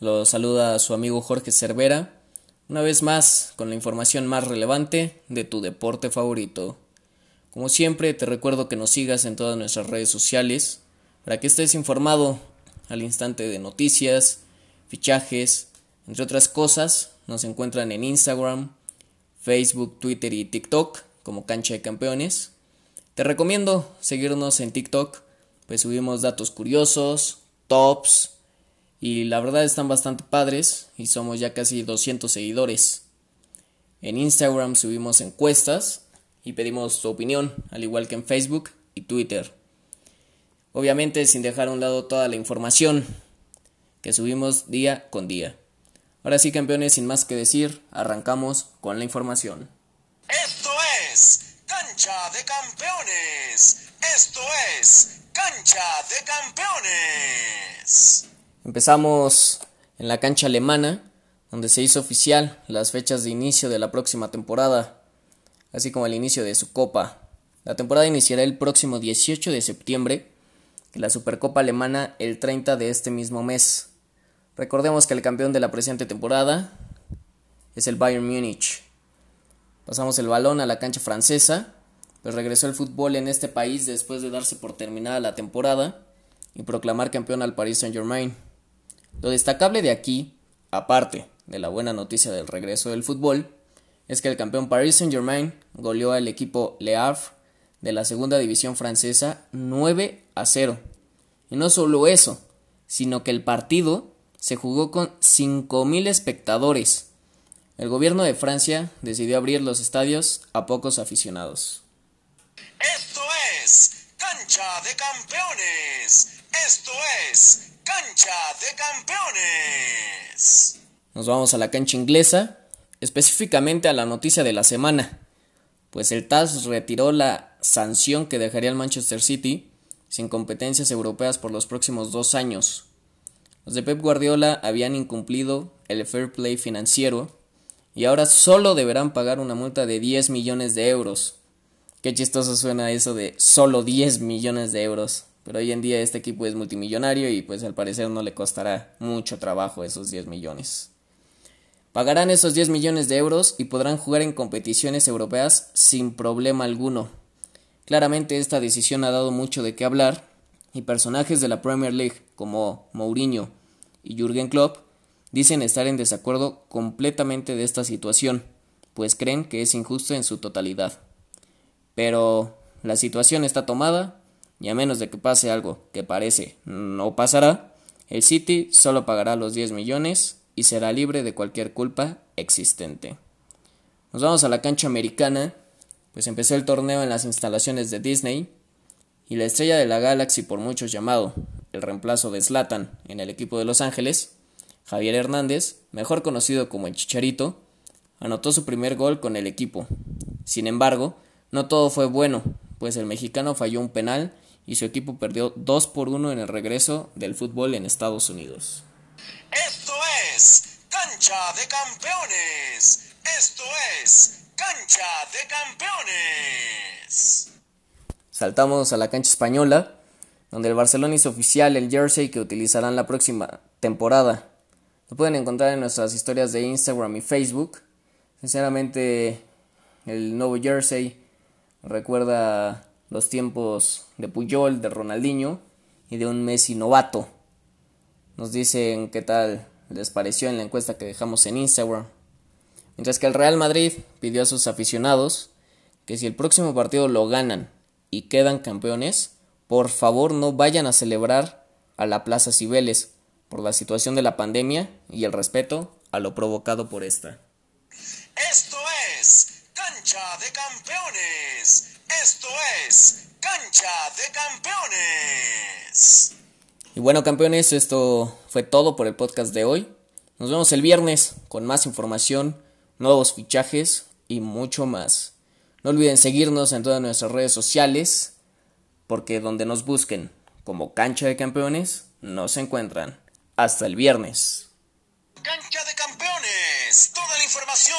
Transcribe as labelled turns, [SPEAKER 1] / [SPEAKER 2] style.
[SPEAKER 1] Los saluda su amigo Jorge Cervera, una vez más con la información más relevante de tu deporte favorito. Como siempre, te recuerdo que nos sigas en todas nuestras redes sociales para que estés informado al instante de noticias, fichajes, entre otras cosas. Nos encuentran en Instagram, Facebook, Twitter y TikTok como Cancha de Campeones. Te recomiendo seguirnos en TikTok, pues subimos datos curiosos, tops, y la verdad están bastante padres y somos ya casi 200 seguidores. En Instagram subimos encuestas y pedimos tu opinión, al igual que en Facebook y Twitter. Obviamente sin dejar a un lado toda la información que subimos día con día. Ahora sí, campeones, sin más que decir, arrancamos con la información.
[SPEAKER 2] Esto es Cancha de Campeones. Esto es Cancha de Campeones.
[SPEAKER 1] Empezamos en la cancha alemana, donde se hizo oficial las fechas de inicio de la próxima temporada, así como el inicio de su copa. La temporada iniciará el próximo 18 de septiembre y la Supercopa alemana el 30 de este mismo mes. Recordemos que el campeón de la presente temporada es el Bayern Múnich. Pasamos el balón a la cancha francesa, pues regresó el fútbol en este país después de darse por terminada la temporada y proclamar campeón al Paris Saint-Germain. Lo destacable de aquí, aparte de la buena noticia del regreso del fútbol, es que el campeón Paris Saint-Germain goleó al equipo Le Havre de la segunda división francesa 9 a 0. Y no solo eso, sino que el partido se jugó con 5.000 espectadores. El gobierno de Francia decidió abrir los estadios a pocos aficionados.
[SPEAKER 2] Esto es Cancha de Campeones. Esto es Cancha de Campeones.
[SPEAKER 1] Nos vamos a la cancha inglesa, específicamente a la noticia de la semana, pues el TAS retiró la sanción que dejaría al Manchester City sin competencias europeas por los próximos dos años. Los de Pep Guardiola habían incumplido el fair play financiero y ahora solo deberán pagar una multa de 10 millones de euros. Qué chistoso suena eso de solo 10 millones de euros. Pero hoy en día este equipo es multimillonario y pues al parecer no le costará mucho trabajo esos 10 millones. Pagarán esos 10 millones de euros y podrán jugar en competiciones europeas sin problema alguno. Claramente esta decisión ha dado mucho de qué hablar y personajes de la Premier League como Mourinho y Jürgen Klopp dicen estar en desacuerdo completamente de esta situación, pues creen que es injusto en su totalidad. Pero la situación está tomada y a menos de que pase algo que parece no pasará, el City solo pagará los 10 millones y será libre de cualquier culpa existente. Nos vamos a la cancha americana, pues empezó el torneo en las instalaciones de Disney y la estrella de la Galaxy por muchos llamado, el reemplazo de Slatan en el equipo de Los Ángeles, Javier Hernández, mejor conocido como el Chicharito, anotó su primer gol con el equipo. Sin embargo, no todo fue bueno, pues el mexicano falló un penal y su equipo perdió 2 por 1 en el regreso del fútbol en Estados Unidos.
[SPEAKER 2] Esto es Cancha de Campeones. Esto es Cancha de Campeones.
[SPEAKER 1] Saltamos a la cancha española, donde el Barcelona hizo oficial el jersey que utilizarán la próxima temporada. Lo pueden encontrar en nuestras historias de Instagram y Facebook. Sinceramente, el nuevo jersey recuerda los tiempos de Puyol, de Ronaldinho y de un Messi novato. Nos dicen qué tal les pareció en la encuesta que dejamos en Instagram. Mientras que el Real Madrid pidió a sus aficionados que si el próximo partido lo ganan y quedan campeones, por favor no vayan a celebrar a la Plaza Cibeles por la situación de la pandemia y el respeto a lo provocado por esta.
[SPEAKER 2] Cancha de Campeones esto es Cancha de Campeones.
[SPEAKER 1] Y bueno, campeones, esto fue todo por el podcast de hoy. Nos vemos el viernes con más información, nuevos fichajes y mucho más. No olviden seguirnos en todas nuestras redes sociales, porque donde nos busquen como cancha de campeones, nos encuentran. Hasta el viernes.
[SPEAKER 2] Cancha de campeones. Toda la información